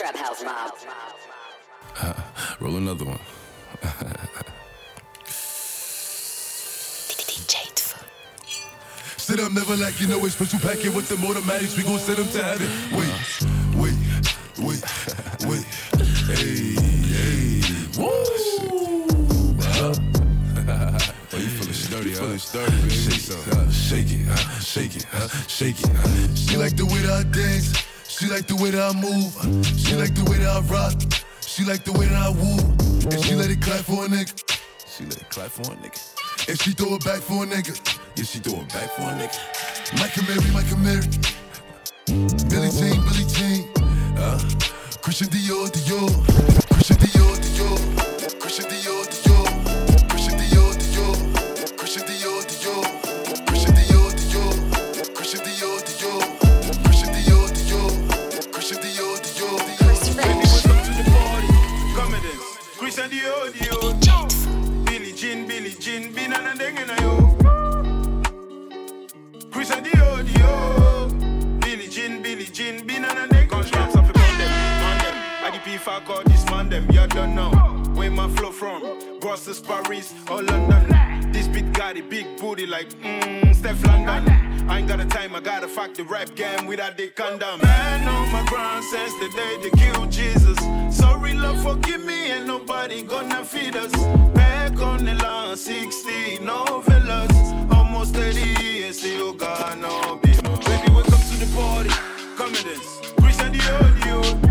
Trap House Mob. Uh, roll another one. Sit up, never like you know it's special packet with the automatics. We gon' send them to heaven. Wait, wait, wait, wait. Hey, hey. Woo! oh, you feeling sturdy, huh? Feeling sturdy, baby. Shake, uh, shake it, uh, shake it, uh, shake it. Uh. She like the way that I dance. She like the way that I move. She like the way that I rock. She like the way that I woo. And she let it clap for a nigga. She let it clap for a nigga. And she throw it back for a nigga. Yeah, she throw it back for a nigga. Mike Mary, Mike Mary. Billie Jean, Billie Jean. Uh, Christian Dior, Dior. Christian Dior, Dior. Dior, Dior. Billie Jean, Billie Jean. Binana dengena yo. Christian Dior, Dior. Billie Jean, Billie Jean. Binana dengena Gunshots off the on them, on them. IDP fuck all this man them. You don't know where my flow from. Brussels, Paris, or London. This beat got a big booty like mmm, Stefflon Don. I ain't got the time, I gotta fuck the rap game without the condom. Man on my ground since the day they killed Jesus. Sorry, love, forgive me, ain't nobody gonna feed us. Back on the line, 60 no villas. Almost 30 years, still got no beat. Baby, welcome to the party. Come and dance. Christian Dior, Dior.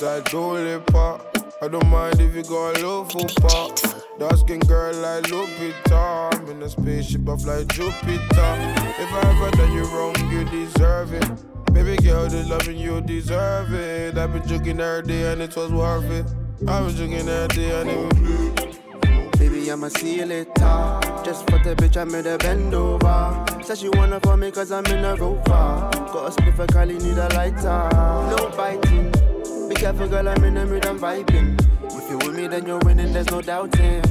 Her waist like Dolly Pop. I don't mind if you go low foot pop. Dark skin girl like Lupita. I'm in a spaceship, I fly Jupiter. If I ever done you wrong, you deserve it. Baby girl, the loving you deserve it. I've been joking every day and it was worth it. I've been joking every day and it was Baby, I'ma see you later. Just for the bitch, I made a bend over. Said she wanna for me cause I'm in a rover. Got a spliff, a Cali, need a lighter. No biting. Careful, girl, I'm in the mood, I'm vibing. If you're with me, then you're winning, there's no doubting.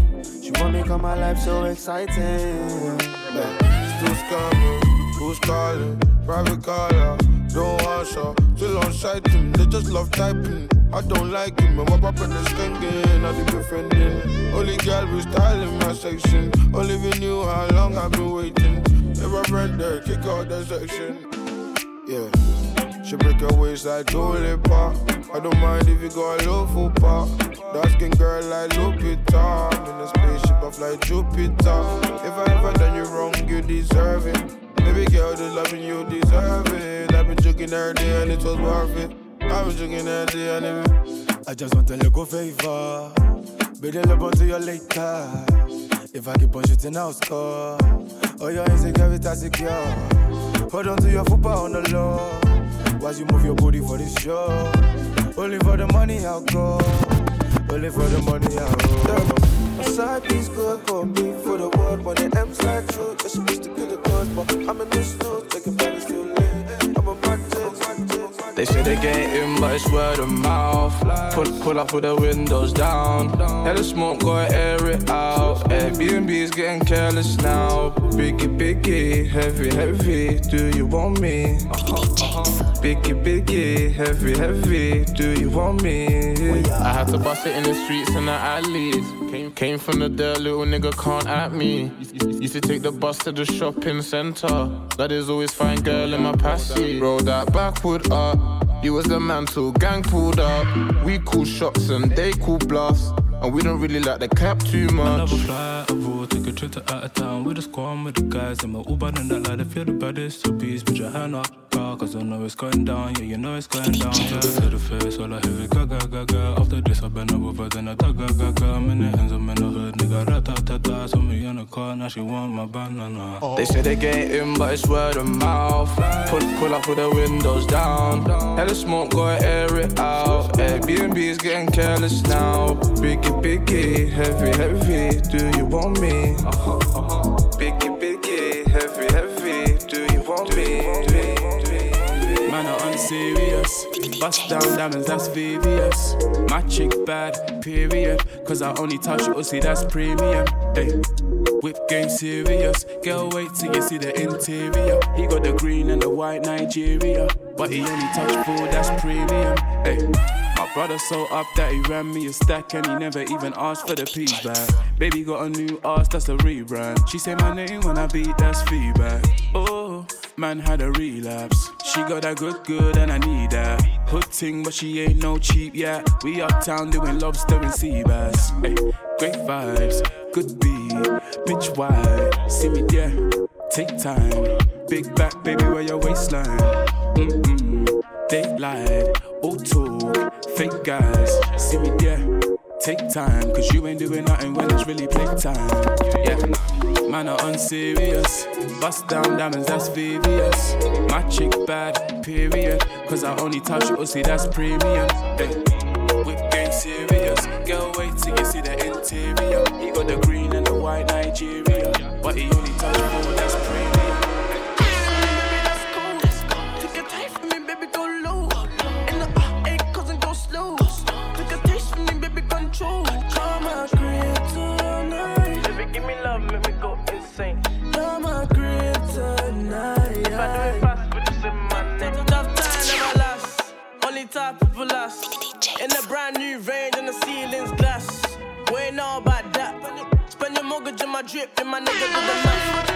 She want me come my life so exciting. Still scamming, who's calling? Private caller, don't answer. Still on sighting, they just love typing. I don't like and what up in the skanking, I be befriending. Only girl with style in my section. Only we knew how long I've been waiting. If I read there, kick out the section. Yeah. She break her waist like Dolly I don't mind if you go a low pop. Dark skin girl like Lupita. In a spaceship, I fly Jupiter. If I ever done you wrong, you deserve it. Baby girl, the loving you deserve it. I've been joking every day and it was worth it. I've been joking every day and it I just want a little favor. Better love to you later. If I keep on shooting, I'll score. Oh, your insecurity secure. Hold on to your football on the low. While you move your booty for this show. Only for the money I'll go. Only for the money I'll go. A side piece good for me for the world when it M's like true. You're supposed to be the cause, but I'm in this news. Making money still lit. I'm a rocket. They say they get in, but it's word of mouth. Pull, pull up with the windows down. Let the smoke, gotta air it out. Airbnb's getting careless now. Biggie, biggie, heavy, heavy. Do you want me? Biggie, biggie, heavy, heavy. Do you want me? I had to bust it in the streets and the alleys. Came, came from the dirt, little nigga can't at me. Used to take the bus to the shopping center. That is always fine girl in my passy. Roll that backwood up. You was the man till gang pulled up. We call shots and they call bluffs. And we don't really like the cap too much. Double fly, abroad, take a trip to out of town with a squad with the guys. And my Uber and that like, feel the baddest. So please put your hand up, car, cause I know it's going down. Yeah, you know it's going down. To the, to the face, all I hear is gaga, gaga. After this, I've been over, then I tag, gaga. I'm in the hands, I'm in the hood, nigga, ratatata. So me in the car, now she want my banana. They say they get in, but it's word of mouth. Pull, pull up with the windows down. Hell Hella smoke, gotta air it out. Airbnb is getting careless now. Biggie, biggie, heavy, heavy. Do you want me? Biggie, biggie, heavy, heavy. Do you want me? Man, I'm unserious. Bust down diamonds, that's VVS. My chick bad, period. Cause I only touch see that's premium. Hey. Whip game serious. Girl, wait till you see the interior. He got the green and the white Nigeria. But he only touch four, that's premium. Hey. My brother so up that he ran me a stack and he never even asked for the piece back. Baby got a new ass, that's a rebrand. She say my name when I beat, that's feedback. Oh, man had a relapse. She got that good, good, and I need that. Hood ting, but she ain't no cheap yet. We uptown doing lobster and sea bass. Hey, great vibes, good beat, bitch wide. See me there, take time. Big back, baby, where your waistline? Mm-mm, daylight, all talk, fake guys. See me there, take time. Cause you ain't doing nothing when it's really playtime. Yeah. Man are unserious. Bust down diamonds, that's VVS. My chick bad, period. Cause I only touch it, oh, see that's premium. Hey, whip game serious. Girl, wait till you see the interior. He got the green and the white Nigeria. But he only touch four, that's premium. Drip, in my nigga do the math.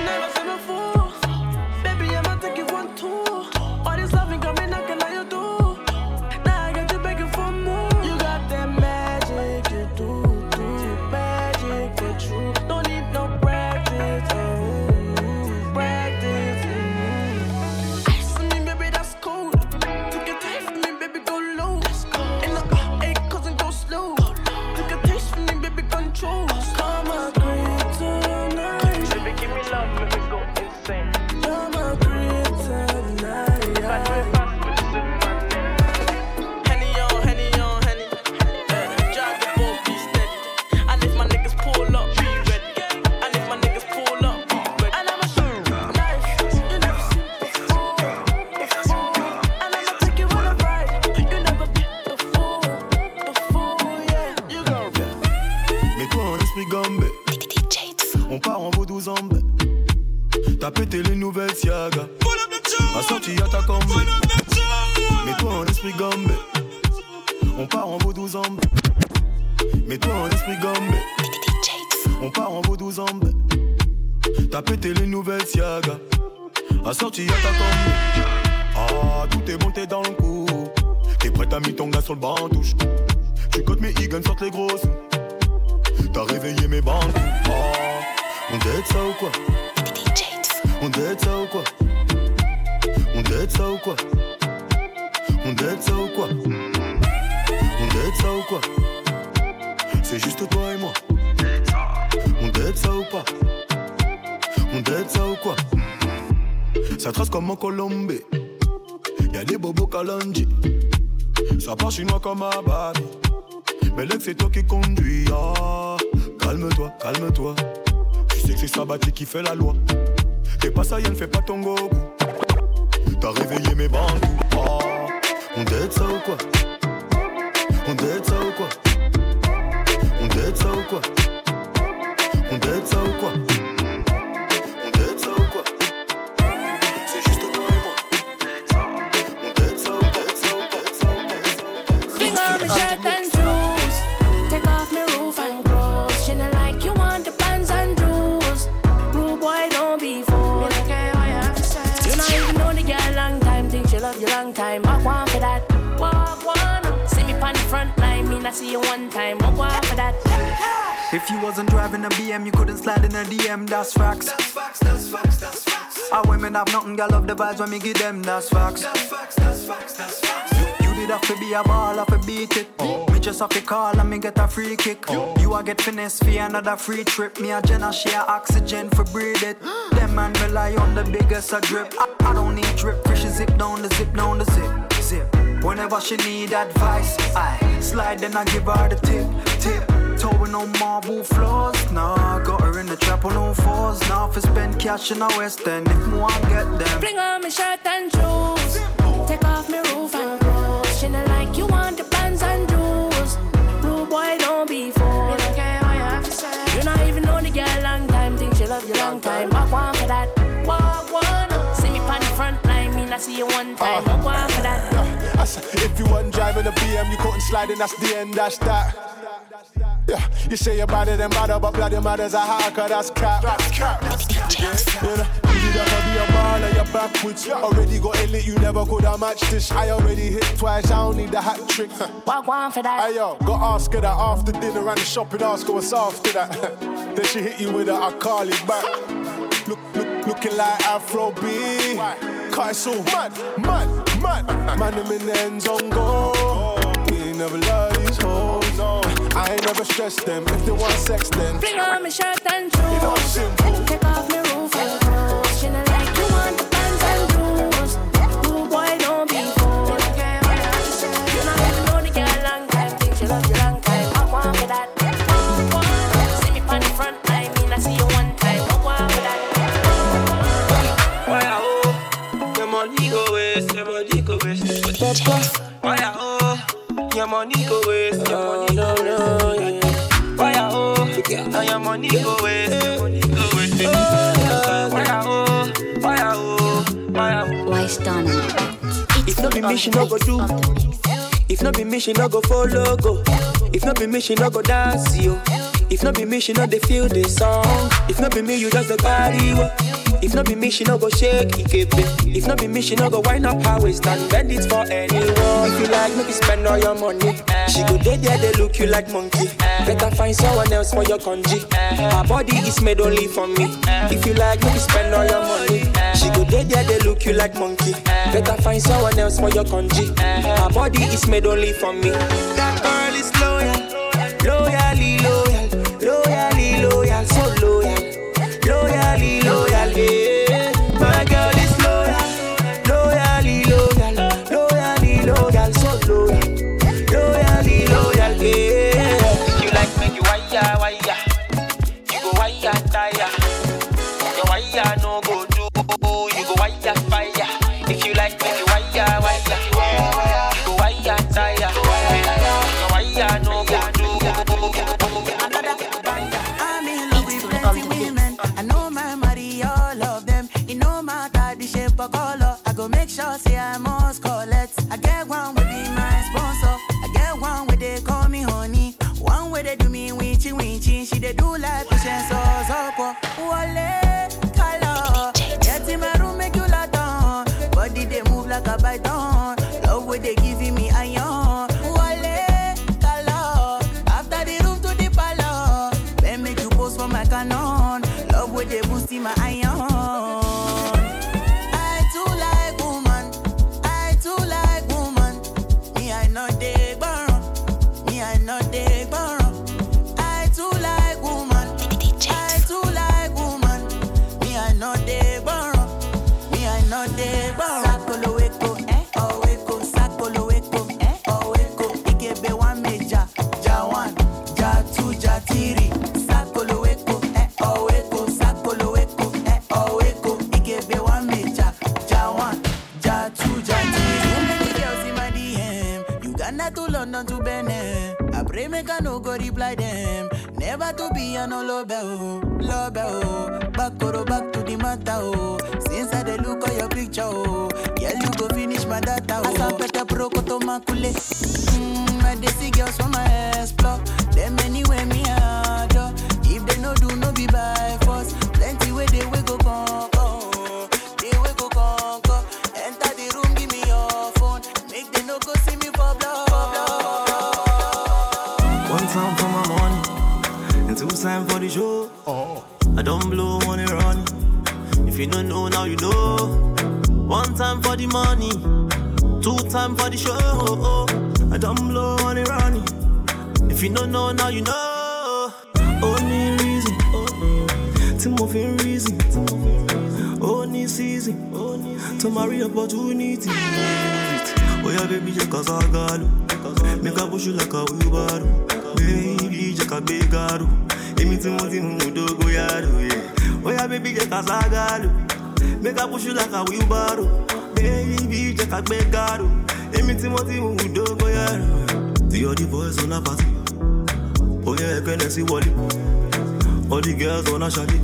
Slide in a DM, that's facts. That's facts, that's facts, that's facts. Our women have nothing, girl love the vibes when me give them, that's facts. That's facts, that's facts, that's facts. You, did have to be a ball, have to beat it. Oh. Me just have to call and me get a free kick. Oh. You a get finesse for another free trip. Me a Jenna share oxygen for breathe it. Them man rely on the biggest a drip. I, I don't need drip, fish zip down the zip down the zip, zip. Whenever she need advice, I slide then I give her the tip, tip. Towing on marble floors, nah. Got her in the trap on all fours. Now I spend cash in the West End, if more I get them. Bring on my shirt and shoes. Take off my roof and clothes. She not like you want the pants and jewels. Rude boy, don't be fooled. You not care I have to say You're not even know the girl long time. Think she love you long time. Walk one for that. Walk one. See me on the front line. Me not see you one time. Walk one for that. I if you wasn't driving a BM, you couldn't slide in, that's the end, that's that. Yeah, you say you're better than better, but bloody matters are hard, cause that's cap. That's cap. That's cap. You know, you need to be a baller, you're backwards. Already got it lit, you never could have matched this. I already hit twice, I don't need the hat trick. Walk one for that. Hey yo, got ask her that after dinner and the shopping, ask her what's after that. then she hit you with a I call it back. Look, look, looking like Afro B. So mad, mad, mad. Man, them in the end zone go. We ain't never love these hoes. I ain't never stress them. If they want sex, then Bring on my shirt and you know shoes. it's simple. Waste. Why I oh, your money go waste, your money go waste. Why oh, now your money go waste. Why oh, why oh, why oh. If not be me, she no go do. If not be me, she no go follow go. If not be me, she no go dance yo. If not be me, she no dey feel the song. If not be me, you just the body wo. If not be me, she no go shake it, If not be me, she no go wind up her waist and bend it for anyone. If you like, make you spend all your money. She go dey there, they look you like monkey. Better find someone else for your congee. Her body is made only for me. If you like, make you spend all your money. She go dey there, they look you like monkey. Better find someone else for your congee. Her body is made only for me. That girl is loyal, marry opportunity. Oh yeah, baby, check us out, girl. Make a push you like a wheelbarrow. Baby, check a big girl. Èmi tí wọ́n ti mú un dógó. Oh, oh yeah, baby, check us out, girl. Make a push you like a wheelbarrow. Oh. Baby, check a big girl. Èmi tí wọ́n ti mú un dógó. Oh, the other boys on the party. Oh yeah, Hennessy wọlé. All the girls on a shaggy.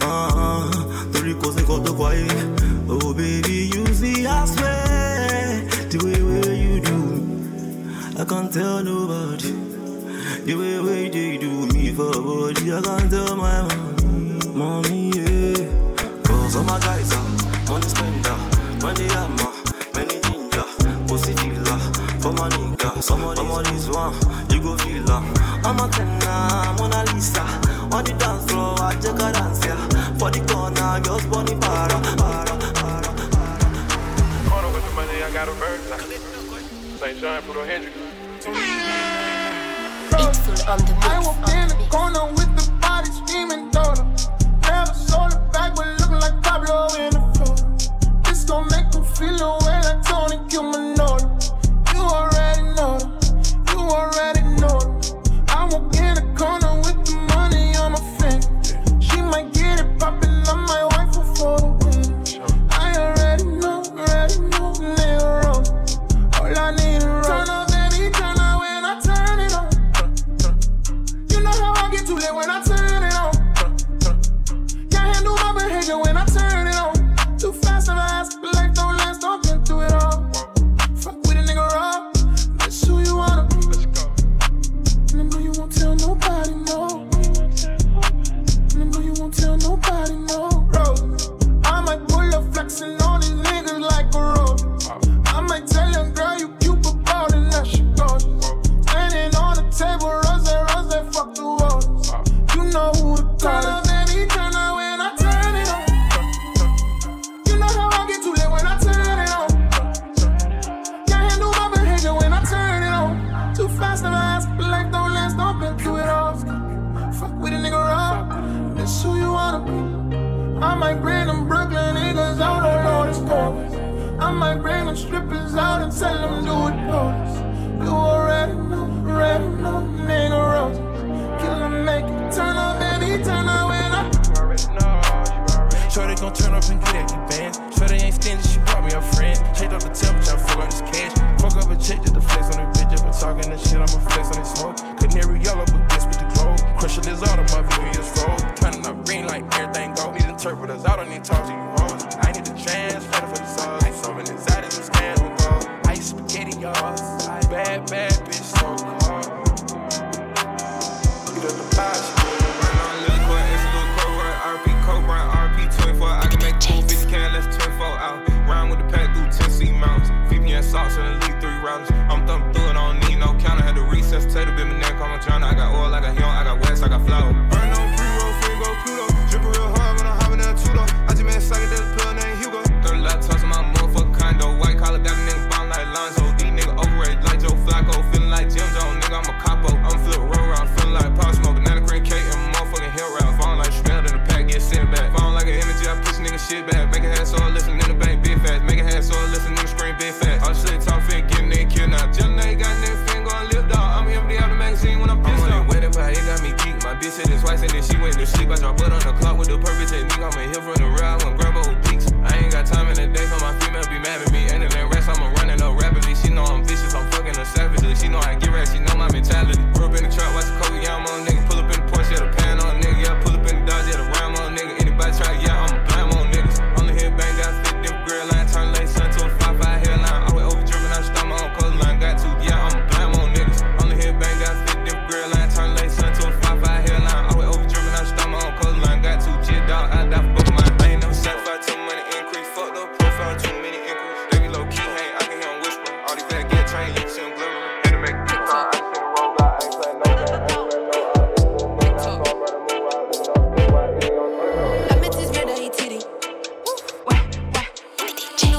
Ah, ah, ah, torí kò sí kò tó kọ ayé. Oh baby, you see, I swear, the way way you do, I can't tell nobody. The way way they do me for body, I can't tell my mom, mommy, yeah. Cause all my guys are money spender, money hammer, many ginger, pussy dealer. For my nigga, some of these one, you go feel her. I'm a tenor, Mona Lisa. On the dance floor, I check her dance, yeah. For the corner, girls, bunny para, para. St. John, on the mix. I walked in the corner with the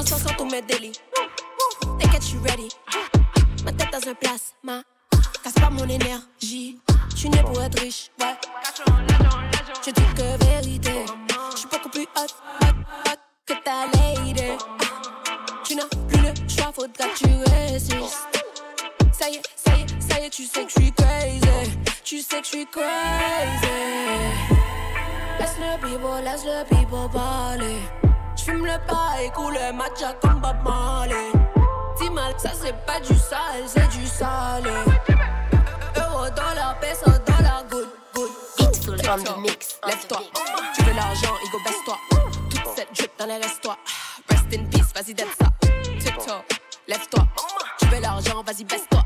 tous mes délits. T'inquiète, je suis ready? Ma tête dans un plasma. Casse pas mon énergie. Suis né pour être riche, ouais. Je dis que vérité. Je suis beaucoup plus hot, hot, hot que ta lady. Tu n'as plus le choix, faudra que tu résistes. Ça y est, ça y est, ça y est, tu sais que je suis crazy. Tu sais que je suis crazy. Laisse le people, laisse le people parler. J'fume le paille, coule le matcha comme Bob Marley. Dis mal, ça c'est pas du sale, c'est du salé. Euro, dollar, peso, dollar, good, good. The mix. Lève-toi, tu veux l'argent, Igo, baisse-toi. Toute cette drip dans les restos. Rest in peace, vas-y, d'être ça. TikTok, lève-toi. Tu veux l'argent, vas-y, baisse-toi.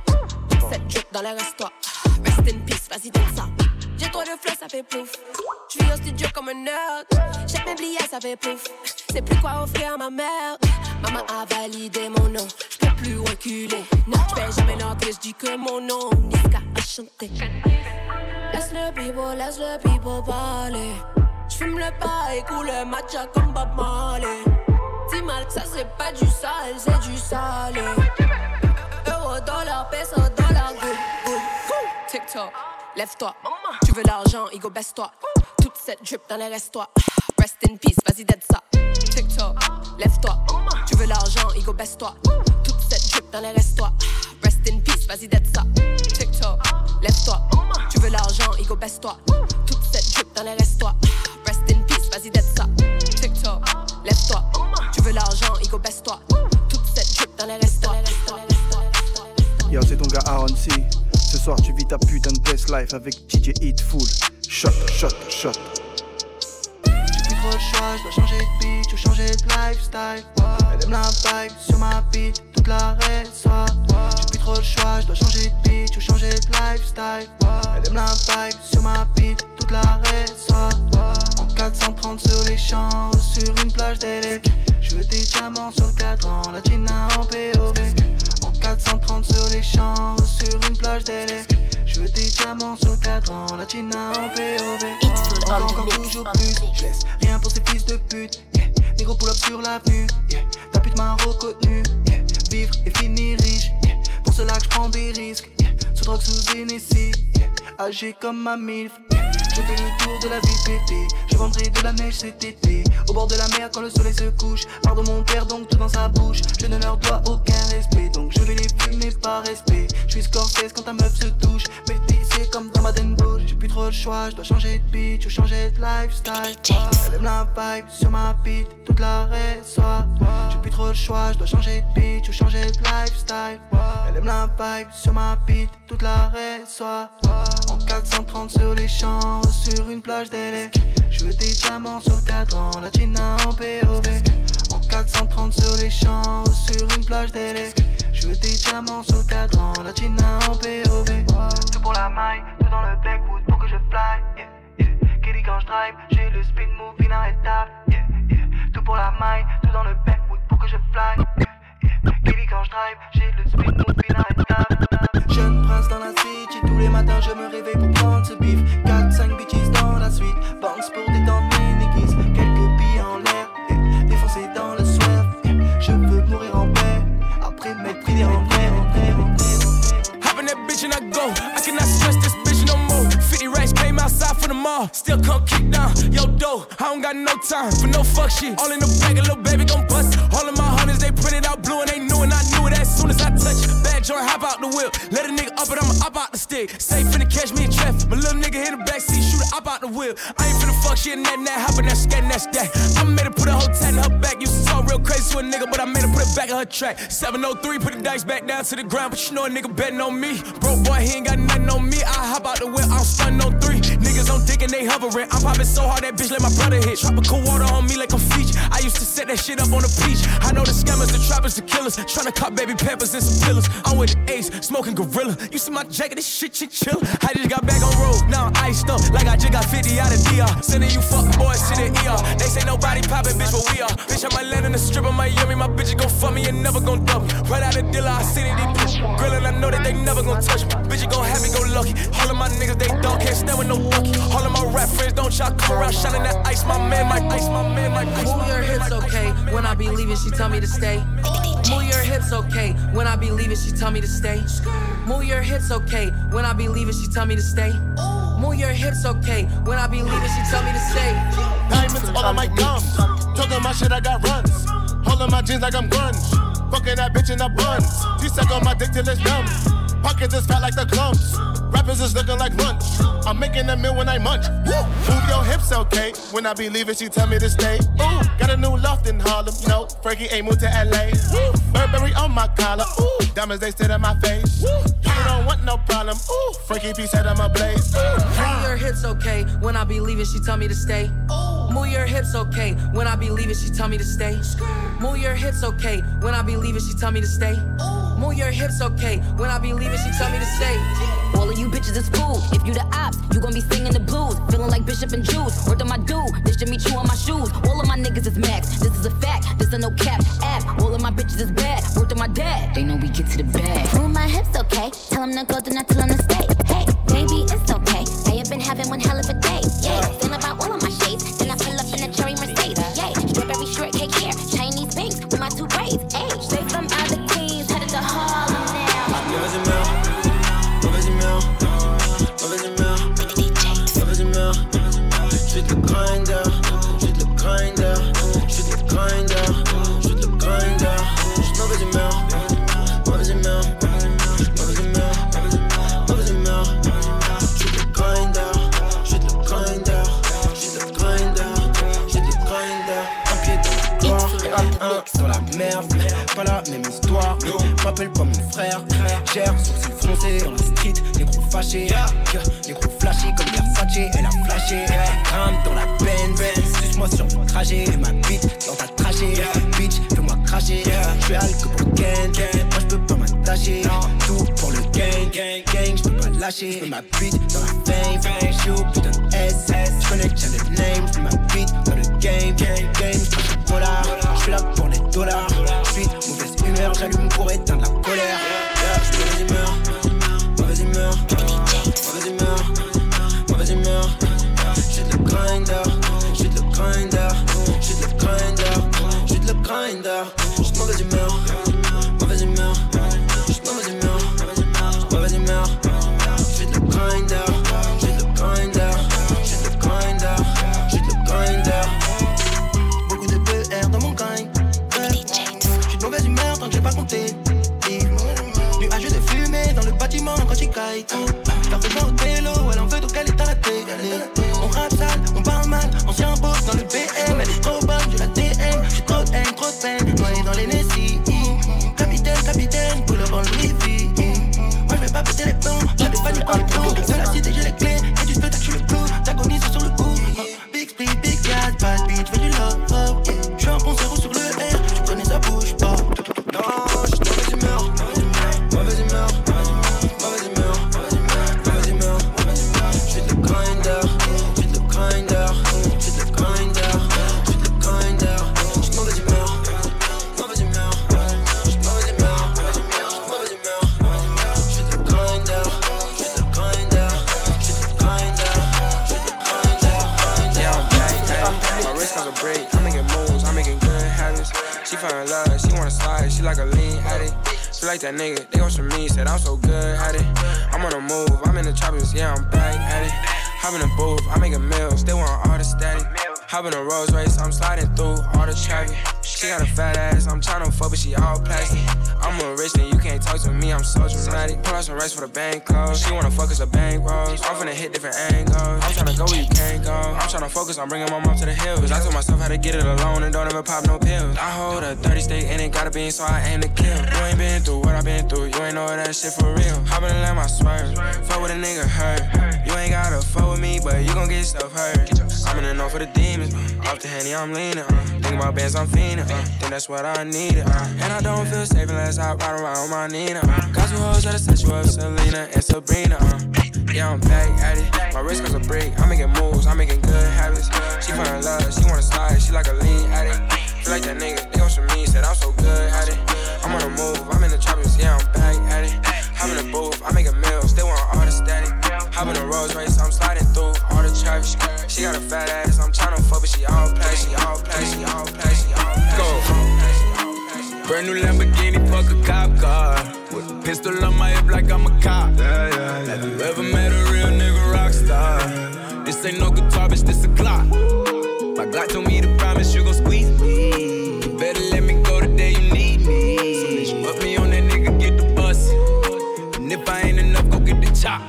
Toute cette drip dans les restos. Rest in peace, vas-y, d'être ça. J'ai trop de flow, ça fait plouf. J'vis au studio comme un nerd. J'ai mes billets, ça fait plouf. C'est plus quoi offrir à ma mère. Maman a validé mon nom. J'peux plus reculer. Non, j'fais jamais l'entrée, j'dis que mon nom. Niska a chanté. Laisse le people, laisse le people parler. J'fume le paille, coule le matcha comme Bob Marley. Dis mal, ça c'est pas du sale, c'est du salé. Euro, dollar, peso, dollar, good, good. TikTok, lève-toi. Tu veux l'argent, Igo, baisse-toi. Toute cette drip dans les restos. Rest in peace, vas-y, d'être ça. TikTok, lève-toi. Tu veux l'argent, Igo, baisse-toi. Toute cette drip dans les restos. Rest in peace, vas-y, d'être ça. TikTok, lève-toi. Tu veux l'argent, Igo, baisse-toi. Toute cette drip dans les restos. Rest in peace, vas-y, d'être ça. TikTok, lève-toi. Tu veux l'argent, Igo, baisse-toi. Toute cette drip dans les restos. Yo, c'est ton gars Aaron C. Tu vis ta putain de best life avec DJ Hitful. Shot, shot, shot. J'ai plus trop le choix, je dois changer de beat ou changer de lifestyle. Elle aime la vibe sur ma beat, toute la soir. J'ai plus trop le choix, je dois changer de beat ou changer de lifestyle. Elle aime la vibe sur ma beat, toute la soir. En 430 sur les champs sur une plage d'élec. Je veux des diamants sur le cadran, la Gina en POV. En 430 sur les champs ou sur une plage d'élec. Je veux des diamants sur le cadran, la Gina en POV. Encore, encore toujours plus, je laisse rien pour ces fils de pute. Yeah. Négro pull up sur l'avenue, yeah. ta pute m'a reconnu. Yeah. Vivre et finir riche, yeah. pour cela que je prends des risques. Sous drogue, sous yeah. âgé comme ma milf. Je fais le tour de la pété, je vendrai de la neige cet été. Au bord de la mer quand le soleil se couche. Pardon mon père donc tout dans sa bouche. Je ne leur dois aucun respect, donc je vais les fumer par respect. Je suis Scorsese quand ta meuf se touche, mais c'est comme dans ma Bouge. J'ai plus trop le choix, je dois changer de beat ou changer de lifestyle. Elle aime la vibe sur ma beat, toute la soir. J'ai plus trop le choix, je dois changer de beat ou changer de lifestyle. Elle aime la vibe sur ma beat, toute la soir. En 430 sur les champs sur une plage d'élec. Je veux des diamants sur le cadran, la Gina en POV. En 430 sur les champs sur une plage d'élec. Je veux des diamants sur le cadran, la Gina en POV. Tout pour la maille, tout dans le backwood pour que je fly. Yeah, yeah. Kelly quand je drive, j'ai le spin move inarrêtable. Yeah, yeah. Tout pour la maille, tout dans le backwood pour que je fly. Yeah, quand je drive, j'ai le spin move inarrêtable. Time for no fuck shit. All in the bag, a little baby gon' bust. it. All of my hunters, they printed out blue and they knew and I knew it as soon as I touch it. Bad joint, hop out the whip. Let a nigga up and I'ma up out the stick. Safe finna catch me in traffic. My little nigga hit the backseat, shoot it up out the whip. I ain't finna fuck shit and that, that, hoppin' that, scat, that's that. I made her put a whole tat in her back. Used to talk real crazy to a nigga, but I made her put it back in her track. 703, put the dice back down to the ground, but you know a nigga betting on me. Broke boy, he ain't got nothing on me. I hop out the whip, I'm stunning on oh three. Dick and they hovering. I'm popping so hard that bitch let my brother hit. Tropical water on me like I'm Fiji. I used to set that shit up on the beach. I know the scammers, the trappers, the killers. Tryna cut baby peppers and some pillars. I'm with the ace, smoking gorilla. You see my jacket, this shit chinchilla. I just got back on road, now I'm iced up. Like I just got 50 out of DR. Sending you fuck boys to the ER. They say nobody poppin', bitch, but we are. Bitch, I might land in the strip of Miami. My bitch is gon' fuck me and never gon' dump me. Right out of dealer, I see these bitch grillin'. I know that they never gon' touch me. Bitch, you gon' have me go lucky. All of my niggas, they dog can't stand with no lucky. Of my rap friends don't y'all come around shining that ice. My man, my ice, my man, my ice. Move your hips hips okay. When I be leaving, she tell me to stay. Move your hips okay. When I be leaving, she tell me to stay. Move your hips okay. When I be leaving, she tell me to stay. Move your hips okay. When I be leaving, she tell me to stay. Diamonds all on my gums. Talking my shit, I got runs. Holding my jeans like I'm grunge. Fucking that bitch in the buns. She suck on my dick till it's numb. Pockets is fat like the clumps. Rappers is looking like lunch. I'm making a meal when I munch. Woo! Move your hips, okay? When I be leaving, she tell me to stay. Ooh, got a new loft in Harlem. No, Frankie ain't moved to LA. Woo! Burberry on my collar. Ooh, diamonds they sit in my face. Woo! You don't want no problem. Ooh, Frankie P said I'm a blaze. Move your hips okay. When I be leaving, she tell me to stay. Move your hips okay. When I be leaving, she tell me to stay. Move your hips okay. When I be leaving, she tell me to stay. Move your hips okay. When I be leaving, she tell me to stay. All of you bitches is fool. If you the ops, you gon' be singing the blues. Feeling like Bishop and Juice. Word to my dude, this should meet you on my shoes. All of my niggas is max. This is a fact. This a no cap app. All of my bitches is bad. Word to my dad. They know we get to the bag. Move my hips, okay. Tell him to go, then I tell him to stay. Hey, baby, it's okay. I have been having one hell of a day. Yeah, M'appelle pas mon frère, gère sourcils froncés dans la street, les gros fâchés, les gros flashés comme Versace, elle a flashé, crame dans la Benz, suce-moi sur mon trajet, ma bite dans ta trajet, bitch, fais-moi cracher, j'suis alcool pour gang, moi j'peux pas m'attacher, tout pour le gang, gang, gang, j'peux pas lâcher, j'mets ma bite dans la fame, j'suis au putain de S, j'connais déjà le name, j'mets ma bite dans le game, j'crache le polar, j'suis là pour les dollars, She in love, she wanna slide, she like a lean addict. She like that nigga, they want some me, said I'm so good at it. I'm on the move, I'm in the choppers, yeah, I'm back at it. Hop in the booth, I'm making meals, they want all the static. Hop in a Rolls Royce, I'm sliding through all the traffic. She got a fat ass, I'm tryna fuck, but she all plastic. I'm a rich and you can't talk to me, I'm so dramatic. Pull out some rice for the bank close. She wanna fuck us a bank rolls. I'm finna hit different angles. I'm tryna go where you can't go. I'm tryna focus on bringing my mom to the hills. I told myself how to get it alone and don't ever pop no pills. I hold a 30 stick and it gotta be, so I aim to kill. You ain't been through what i been through, you ain't know that shit for real. In and let my swerve. Fuck with a nigga hurt. You ain't gotta fuck with me, but you gon' get stuff hurt. I'm in the north for the demons. uh. Off the henny, I'm leaning. Uh. Think about bands, I'm fiending. Uh. Think that's what I needed. Uh. And I don't feel safe unless I ride around my Nina. Uh. Got two hoes that'll set you up, Selena and Sabrina. Yeah, I'm back at it. My wrist goes a break. I'm making moves, I'm making good habits. She in love, she wanna slide, she like a lean addict. Feel like that nigga, they want some me, said I'm so good at it. I'm on the move, I'm in the choppers, yeah, I'm back at it. Hop in the booth, I'm making meals, they want all the static. Hop in the Rolls Royce, I'm sliding through all the traffic. She got a fat ass, I'm tryna fuck, but she all play, she all play, she all play, she all Brand new Lamborghini, fuck a cop car. With a pistol on my hip like I'm a cop. Yeah, yeah, yeah. Have you ever met a real nigga rock star? This ain't no guitar, bitch, this a Glock. My Glock told me to promise you gon' squeeze me. Better let me go the day you need me. So bitch, put me on that nigga, get the bus. And if I ain't enough, go get the chop.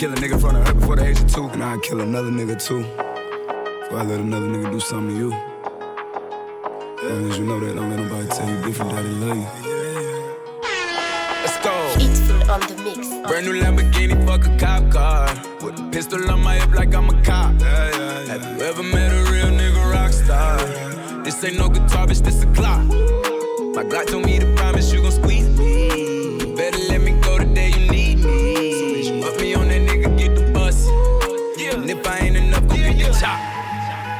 kill a nigga in front of her before the age of two. And I'd kill another nigga too. Before I let another nigga do something to you. As long as you know that, don't let nobody tell you different, daddy love you. Let's go. Beatful on the mix. Brand new Lamborghini, fuck a cop car. With a pistol on my hip like I'm a cop. Have you ever met a real nigga rock star? This ain't no guitar, bitch, this a Glock. My Glock told me to promise you gon' squeeze me. Better let me go the day you need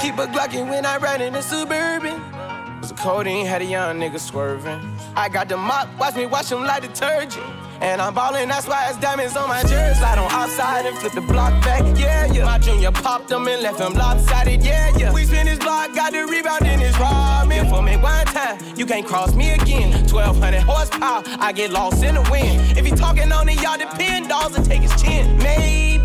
Keep a Glockin' when I ride in the Suburban. Was a codeine, had a young nigga swerving. I got the mop, watch me wash him like detergent. And I'm ballin', that's why it's diamonds on my jersey. Slide on outside and flip the block back, yeah, yeah. My junior popped them and left him lopsided, yeah, yeah. We spin his block, got the rebound in his ramen. For me one time, you can't cross me again. 1200 horsepower, I get lost in the wind. If he talking on it, y'all depend, dolls and take his chin.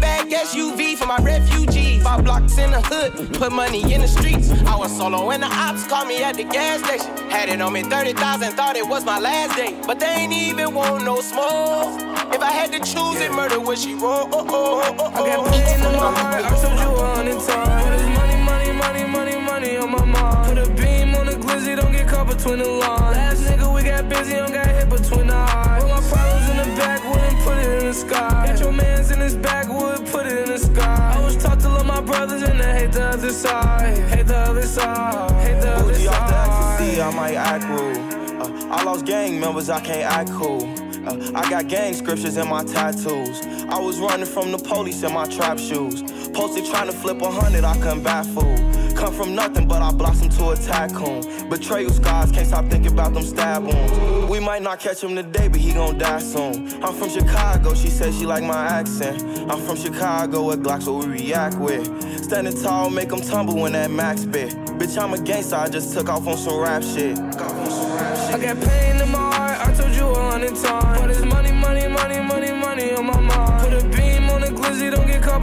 Maybach SUV for my refugees. Five blocks in the hood, put money in the streets. I was solo and the ops called me at the gas station. Had it on me 30,000, thought it was my last day. But they ain't even want no smoke. If I had to choose it, murder would she roll? Oh, oh, oh, oh, oh. I got pain in my heart, I told you times. Put this money, money, money, money, money on my mind. Put a beam on the glizzy, don't get caught between the lines. Last nigga, we got busy, don't got hit between the eyes. Put my problems in the backwood and put it in the sky. Side. Hate the other side, hate the other Bougie off the side. ecstasy, I might act rude. Uh, I lost gang members, I can't act cool. Uh, I got gang scriptures in my tattoos. I was running from the police in my trap shoes. Posted trying to flip a hundred, I couldn't bat fool. Come from nothing, but I blossomed to a tycoon. Betrayal scars, can't stop thinking about them stab wounds. We might not catch him today, but he gon' die soon. I'm from Chicago, she said she like my accent. I'm from Chicago, with Glocks what we react with. Standing tall, make them tumble when that max bit. Bitch, I'm a gangster, I just took off on some rap shit. I got pain in my heart, I told you a hundred times. But it's money, money, money, money, money on my mind.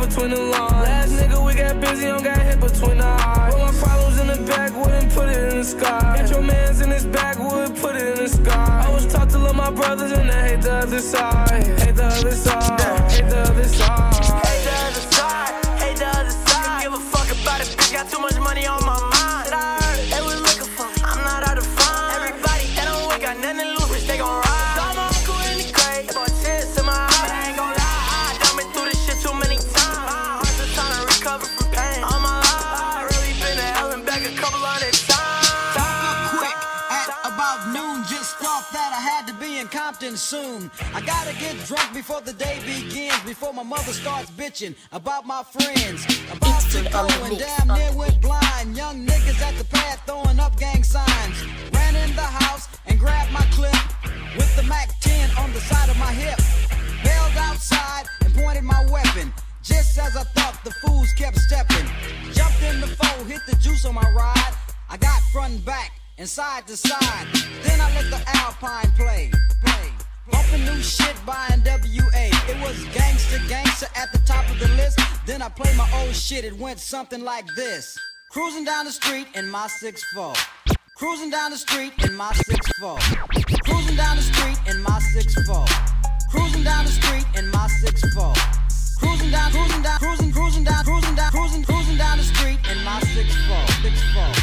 Between the lines. Last nigga, we got busy, don't got hit between the eyes. Put my problems in the backwood and put it in the sky. Got your mans in his backwood, put it in the sky. I was taught to love my brothers and I hate the other side. Hate the other side, hate the other side. Hate the other side, hate the other side. Give a fuck about it, bitch, got too much be soon. I gotta get drunk before the day begins. Before my mother starts bitching about my friends. About to go and damn near went blind. Young niggas at the pad throwing up gang signs. Ran in the house and grabbed my clip with the Mac 10 on the side of my hip. Bailed outside and pointed my weapon. Just as I thought, the fools kept stepping. Jumped in the foe, hit the juice on my ride. I got front and back and side to side. Then I let the Alpine play, play. Bumping new shit by NWA. It was gangster, gangster at the top of the list. Then I played my old shit. It went something like this. Cruising down the street in my six 6'4. Cruising down the street in my 6'4. Cruising down the street in my 6'4. Cruising down the street in my 6'4. Cruising down, cruising down, cruising, cruising down, cruising down, cruising, cruising down the street in my 6'4. 6'4.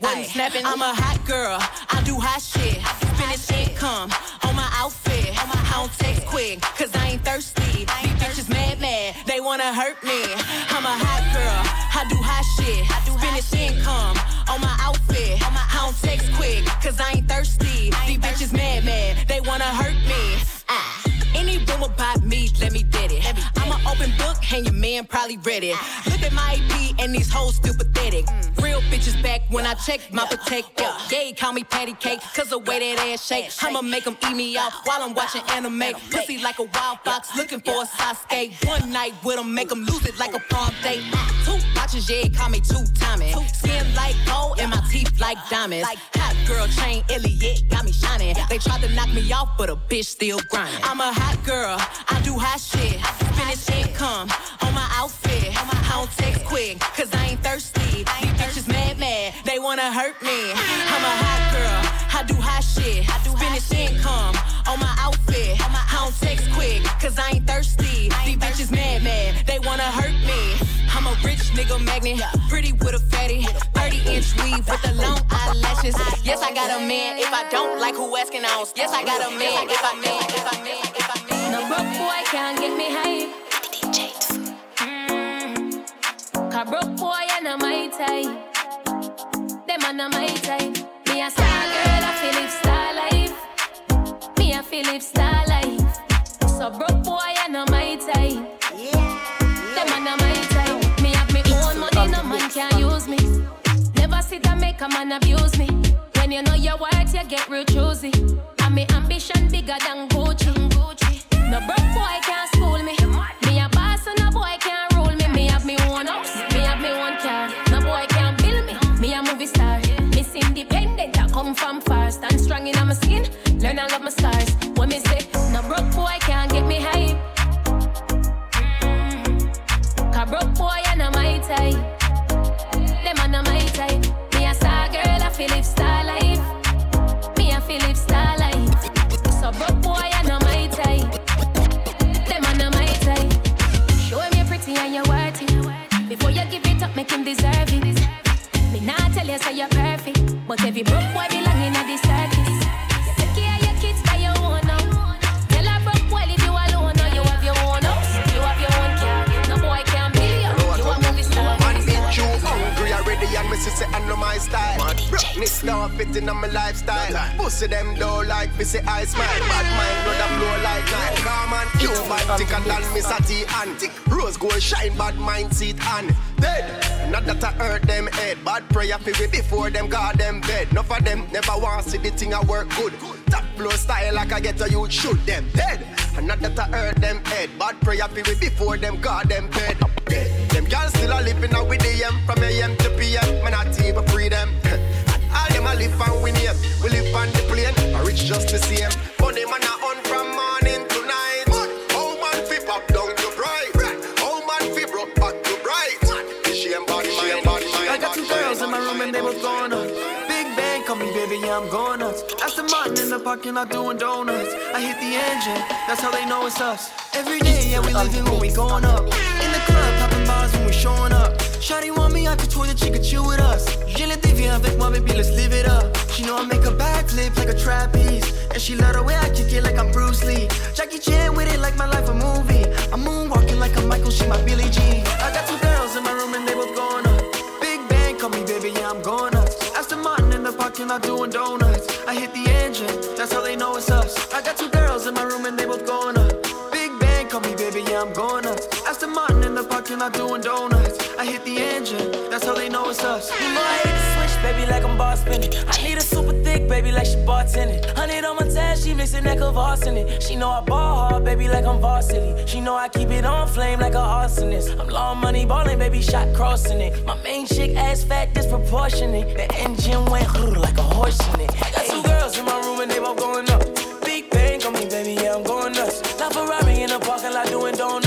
snapping. I'm a hot girl, I do hot shit. Finish income on my outfit. I don't text quick, cause I ain't thirsty. These bitches mad, mad, they wanna hurt me. I'm a hot girl, I do hot shit. I do Finish income on my outfit. I don't text quick, cause I ain't thirsty. These bitches mad, mad, they wanna hurt me. Ah. Any rumor about me, let me get it. I'm an open book, and your man probably read it. Look at my EP, and these hoes still pathetic. Real bitches back when I check my protector. Yeah, call me patty cake, cause the way that ass shake. I'ma make him eat me out while I'm watching anime. Pussy like a wild fox, looking for a Sasuke. One night with him, make him lose it like a prom date. Two watches, yeah, call me two timing. Skin like gold, and my teeth like diamonds. Hot girl chain, Elliot, got me shining. They tried to knock me off, but a bitch still grinding. I'm a hot girl, I do hot shit. Finish income on my outfit. I don't text quick, cause I ain't thirsty. These bitches mad, mad, they wanna hurt me. I'm a hot girl, I do hot shit. Finish income on my outfit. I don't text quick, cause I ain't thirsty. These bitches mad, mad, they wanna hurt me. I'm a rich nigga magnet, pretty with a fatty. 30 inch weave with the long eyelashes. Yes, I got a man. If I don't like who asking on, yes, I got a man. If I man, if I man, if I man. No broke boy can't get me hype. Mm. Cause broke boy and a my type. Them and a my type. Me a star girl, I feel live star life. Me a feel live star life. So broke boy and a Sit and make a man abuse me. When you know your worth, you get real choosy. And me ambition bigger than Gucci. No broke boy can't school me. Me a boss and no boy can't rule me. Me have me own house, me have me own car. No boy can't build me. Me a movie star. Miss independent, I come from far. Stand strong in my skin, learn and love my stars. Feel live fitting on my lifestyle. Pussy them though like busy I smile. Bad mind road a flow like night. Calm and you bad thicker than Miss Ati and tick. Rose gold shine, bad mind seat and dead. Not that I hurt them head. Bad prayer for me before them got them bed. Enough of them never want see the thing I work good. Top flow style like I get a youth shoot them dead. And not that I hurt them head. Bad prayer for me before them got them bed. Dead. Them girls still a living out with the M from AM to PM. Man, I even free them. All them a live and we name. We live on the plane. I rich just the same. Them man a on from morning to night. How man fi pop down to bright. How man fi broke back to bright. Shame bad mind, I got two girls in my room and they both going nuts. Big bang, call me baby, yeah, I'm going nuts. Aston Martin in the parking lot doing donuts. I hit the engine, that's how they know it's us. Every day, yeah, we living when we going up. In the club, popping bars when we showing up. Shawty want me I to tour that she could chill with us. Viens avec moi, baby, let's live it up. She know I make a backflip like a trapeze. And she love the way I kick it like I'm Bruce Lee. Jackie Chan with it like my life a movie. I'm moonwalking like a Michael, she my Billie Jean. I got two girls in my room and they both going up. Big bang, call me baby, yeah, I'm going nuts. Aston Martin in the parking lot doing donuts. I hit the engine, that's how they know it's us. I got two girls in my room and they both going up. Big bang, call me baby, yeah, I'm going nuts. Aston Martin in the parking lot doing donuts. I hit the engine, that's how they know it's us. Know I hate to switch, baby, like I'm boss spinning. I need a super thick, baby, like she bartending. Hundred on my tab, she mixing that Kvass in it. She know I ball hard, baby, like I'm varsity. She know I keep it on flame like a arsonist. I'm long money ballin', baby, shot crossing it. My main chick ass fat, disproportionate. The engine went like a horse in it. I Got two girls in my room and they both going up. Big bang on me, baby, yeah, I'm going nuts. Now Ferrari in the parking lot doing donuts.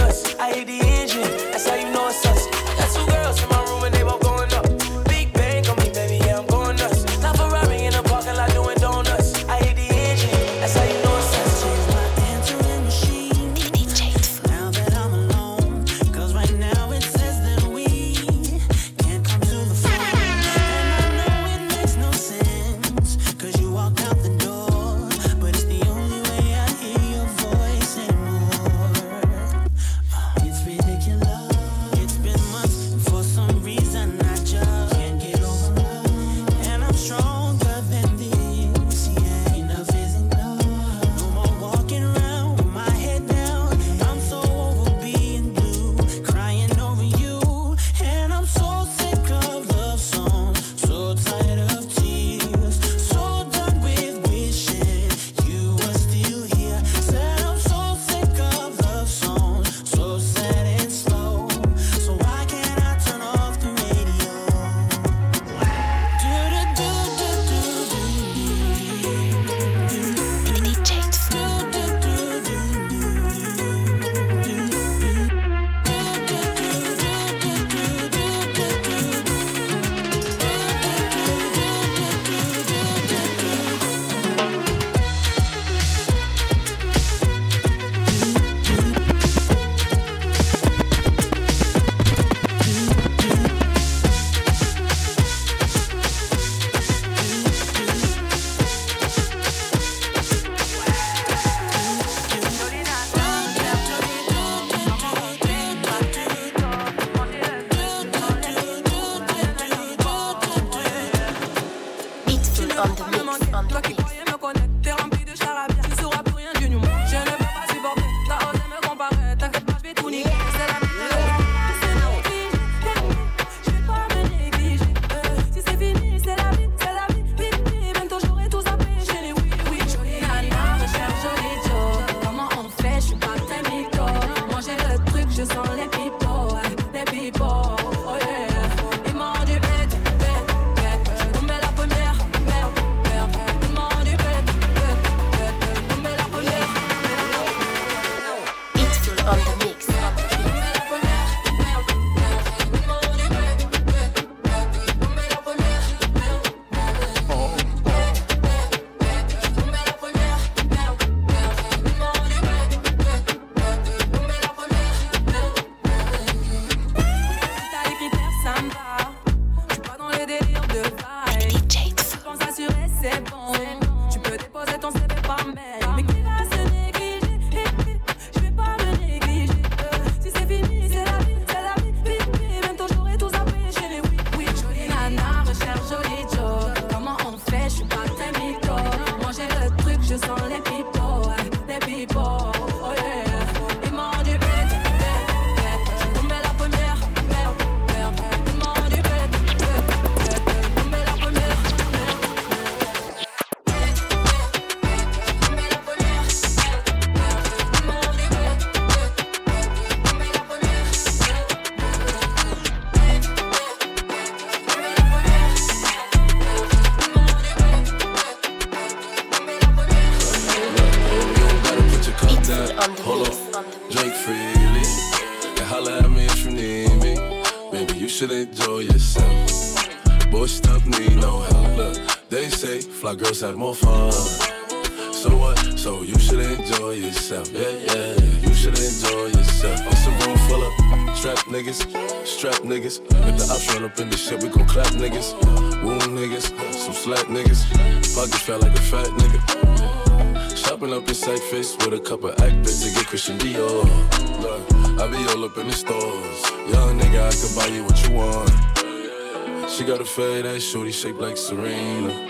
Up in the stores. Young nigga, I can buy you what you want. She got a fade ass shorty shaped like Serena.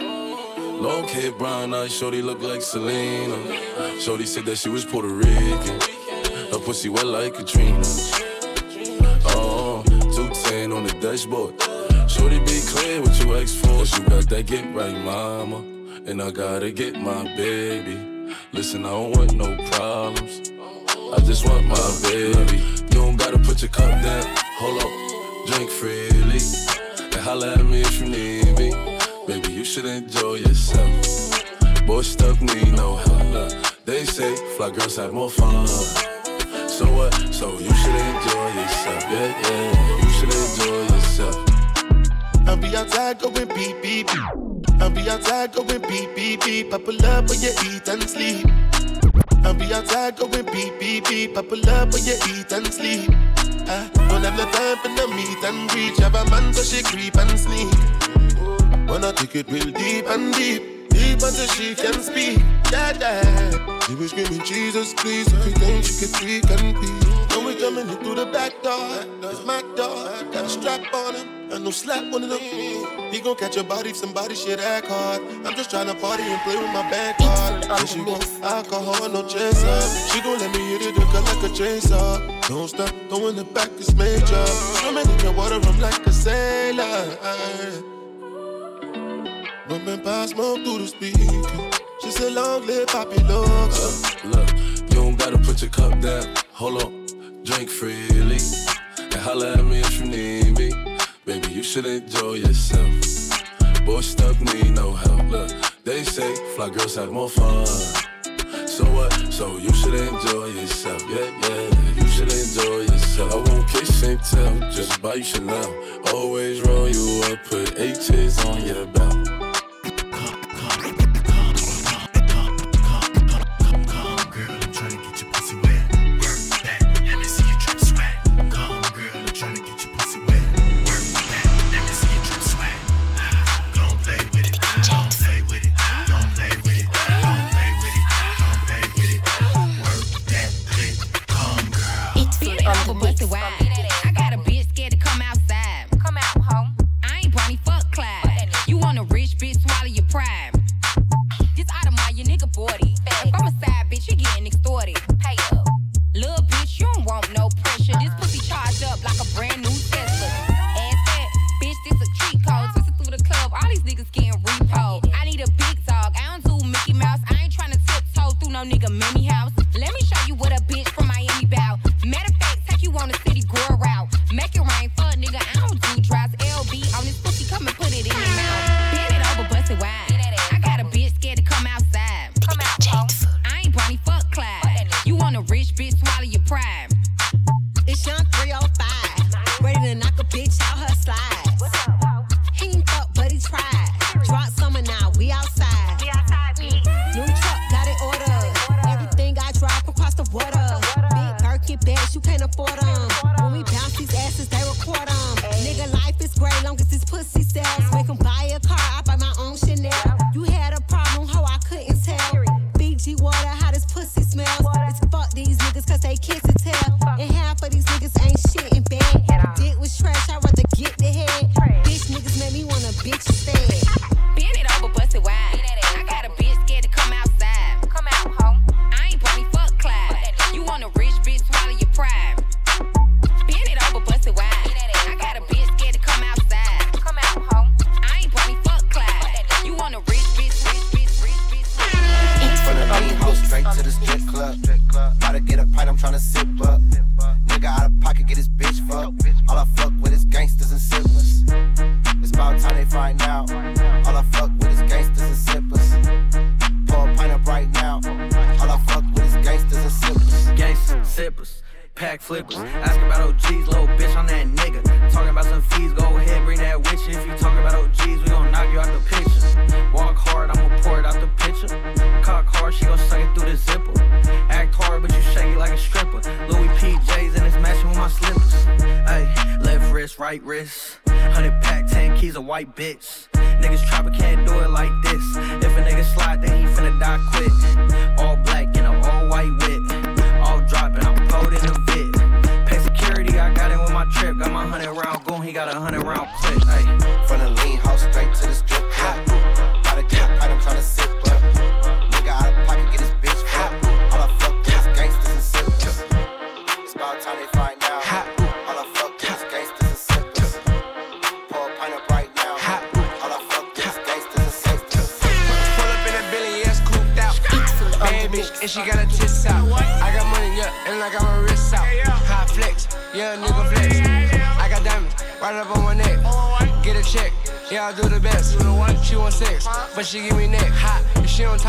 Long hair, brown eyes, shorty look like Selena. Shorty said that she was Puerto Rican. Her pussy wet like Katrina. Oh, 210 on the dashboard. Shorty be clear what you ask for. You got that get right, mama. And I gotta get my baby. Listen, I don't want no problems. I just want my baby. You don't gotta put your cup down. Hold up, drink freely. And holla at me if you need me. Baby, you should enjoy yourself. Boy, stuff need no help. They say fly girls have more fun. So what? So you should enjoy yourself. Yeah, yeah, you should enjoy yourself. I'll be outside going beep beep beep. I'll be outside going beep beep beep. I pull up when you eat and sleep. I'll be outside going beep beep beep. I pull up when you eat and sleep. I don't have no time for no meet and reach. Have a man so she creep and sneak. Wanna take it real deep and deep, deep until she can speak. Yeah, yeah. She was screaming, Jesus, please. Everything she could speak and be. Now we coming in through the back door. It's my door. Got a strap on him. And no slap one of them. He gon' catch a body if somebody shit act hard. I'm just tryna party and play with my bank card. Then she want alcohol, no chaser. She gon' let me hit it, hook her like a chainsaw. Don't stop, throwing the back is major. Swimming in your water, I'm like a sailor. Bumping past smoke through the speaker. She said, long live Poppy looks. Look, you don't gotta put your cup down. Hold on, drink freely. And holla at me if you need me. Baby, you should enjoy yourself. Boy, stuff need no help. Look, they say fly girls have more fun. So what? So you should enjoy yourself. Yeah, yeah, you should enjoy yourself. I won't kiss and tell, just buy you Chanel. Always roll you up, put H's on your belt.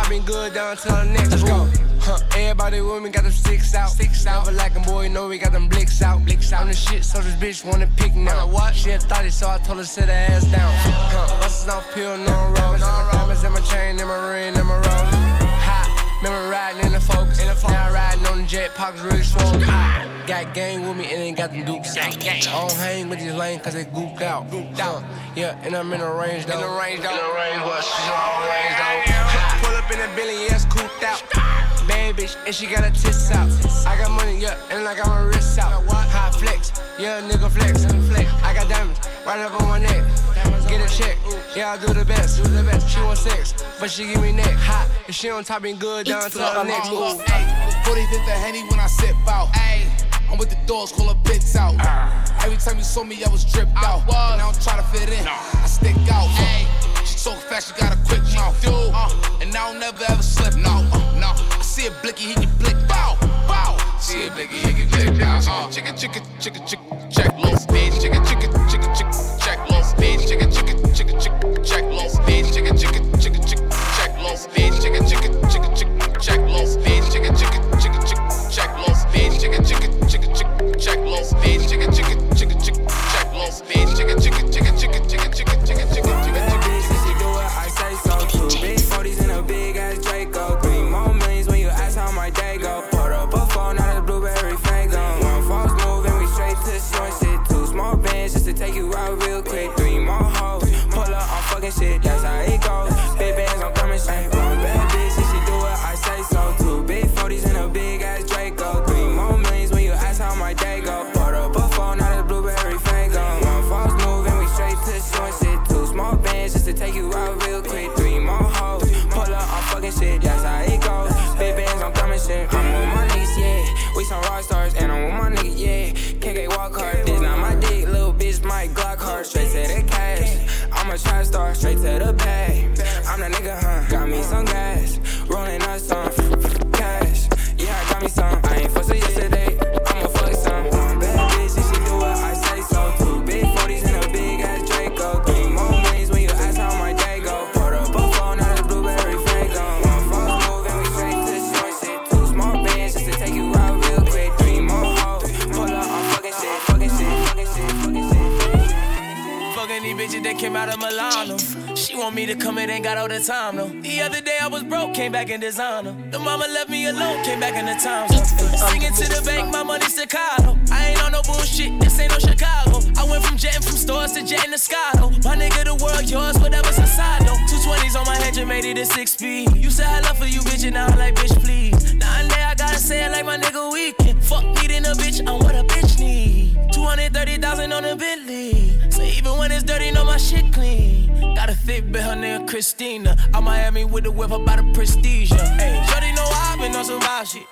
been good down till the next. Let's go. Huh. Everybody with me got them sticks out. Sticks out. Never like a boy, know we got them blicks out. Blicks out. I'm the shit, so this bitch wanna pick now. What? She had thought it, so I told her sit her ass down. Huh. Buses off pill, no road. No diamonds in my chain, in my ring, in my roll. Remember riding in the focus. In the focus. Now riding on the jet, pockets really swollen. Got gang with me and they got them dukes out. I don't hang with these lame cause they gooped out. Gooped out. Yeah, and I'm in the range though. In the range though. In the range, what? Strong range though in a billion, yeah, it's cooped out. baby, bitch, and she got her tits out. I got money, yeah, and I got my wrist out. High flex, yeah, nigga flex. I got diamonds, right up on my neck. Get a check, yeah, I do the best. Do the best. She want sex, but she give me neck. Hot, and she on top, being good down to the next move. 45th of Henny when I sip out. I'm with the dogs, call her bits out. Every time you saw me, I was dripped out. Was. Now I'm trying to fit in. I stick out. So fast, you got a quick mouth. Dude, uh, and I don't never ever slip. No, uh, no. I see a blicky, he can flick. Bow, bow. See a blicky, he can flick. Bow. Uh, chicka, chicka. chicken, chicken, check. low, bitch, Chicka, chicka. Straight to the bag. To come in, ain't got all the time though. The other day I was broke, came back in designer. The mama left me alone, came back in the time. Singing to the bank, my money Chicago. I ain't on no bullshit, this ain't no Chicago. I went from jetting from stores to jetting to Scotto. My nigga, the world yours, whatever's inside though. Two twenties on my head, you made it a six speed. You said I love for you, bitch, and now I'm like, bitch, please. Now and there, I gotta say it like my nigga weekend. Fuck needing a bitch, I'm what a bitch need. 230,000 on a Bentley. So even when it's dirty, know my shit clean. Got a thick bitch, her name Christina. I Miami with the whip about the prestige. Hey, Shorty know I've been on some wild shit.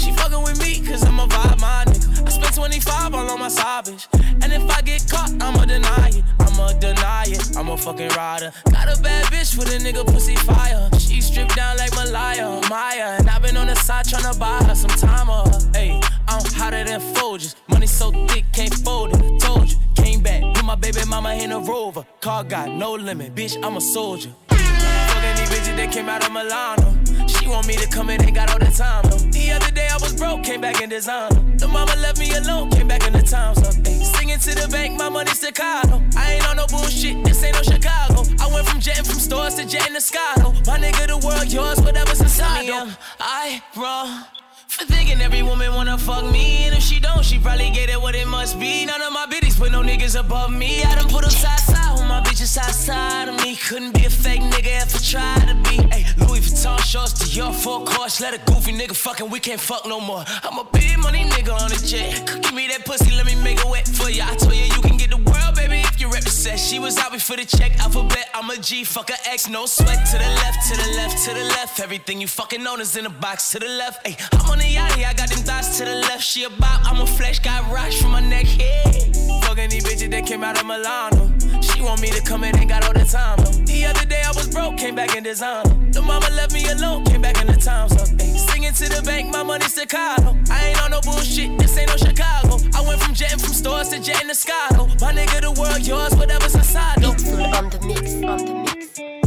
She fucking with me, cause I'm a vibe, my nigga. I spent 25 all on my bitch. And if I get caught, I'ma deny it. I'ma deny it. I'm a fucking rider. Got a bad bitch with a nigga pussy fire. She stripped down like Malaya, Maya. And I've been on the side tryna buy her some time her. Hey, I'm hotter than Folgers. Money so thick, can't fold it. Told you, came back. Put my baby mama in a rover. Car got no limit, bitch, I'm a soldier. Fucking these bitches that came out of Milano. She want me to come in, ain't got all the time though. The other day I was broke, came back in designer. The mama left me alone, came back in the time so ay, Singing to the bank, my money Chicago. I ain't on no bullshit, this ain't no Chicago. I went from jetting from stores to jetting to Scotto. My nigga, the world yours, whatever's inside though. I wrong. For thinking every woman wanna fuck me, and if she don't, she probably get it what it must be. None of my biddies put no niggas above me. I done put them side side with my bitches outside of me. Couldn't be a fake nigga if I tried to be. Hey, Louis Vuitton shorts to your full course. Let a goofy nigga fucking, we can't fuck no more. I'm a big money nigga on a jet. Give me that pussy, let me make it wet for ya. I told you you can get the world, baby, if you represent. She was out before the check, alphabet. I'm a G, fuck a X, no sweat. To the left, to the left, to the left. Everything you fucking own is in a box to the left. Hey, I'm on the yacht, I got them thoughts to the left. She about, I'm a flesh, got rocks from my neck, yeah. Fucking these bitches that came out of Milano. She want me to come in, ain't got all the time. The other day I was broke, came back in designer. The mama left me alone, came back in the time so Singing to the bank, my money Chicago. I ain't on no bullshit, this ain't no Chicago. I went from jetting from stores to jetting to Scotto. My nigga, the world yours, whatever's inside though. On the mix, on the mix.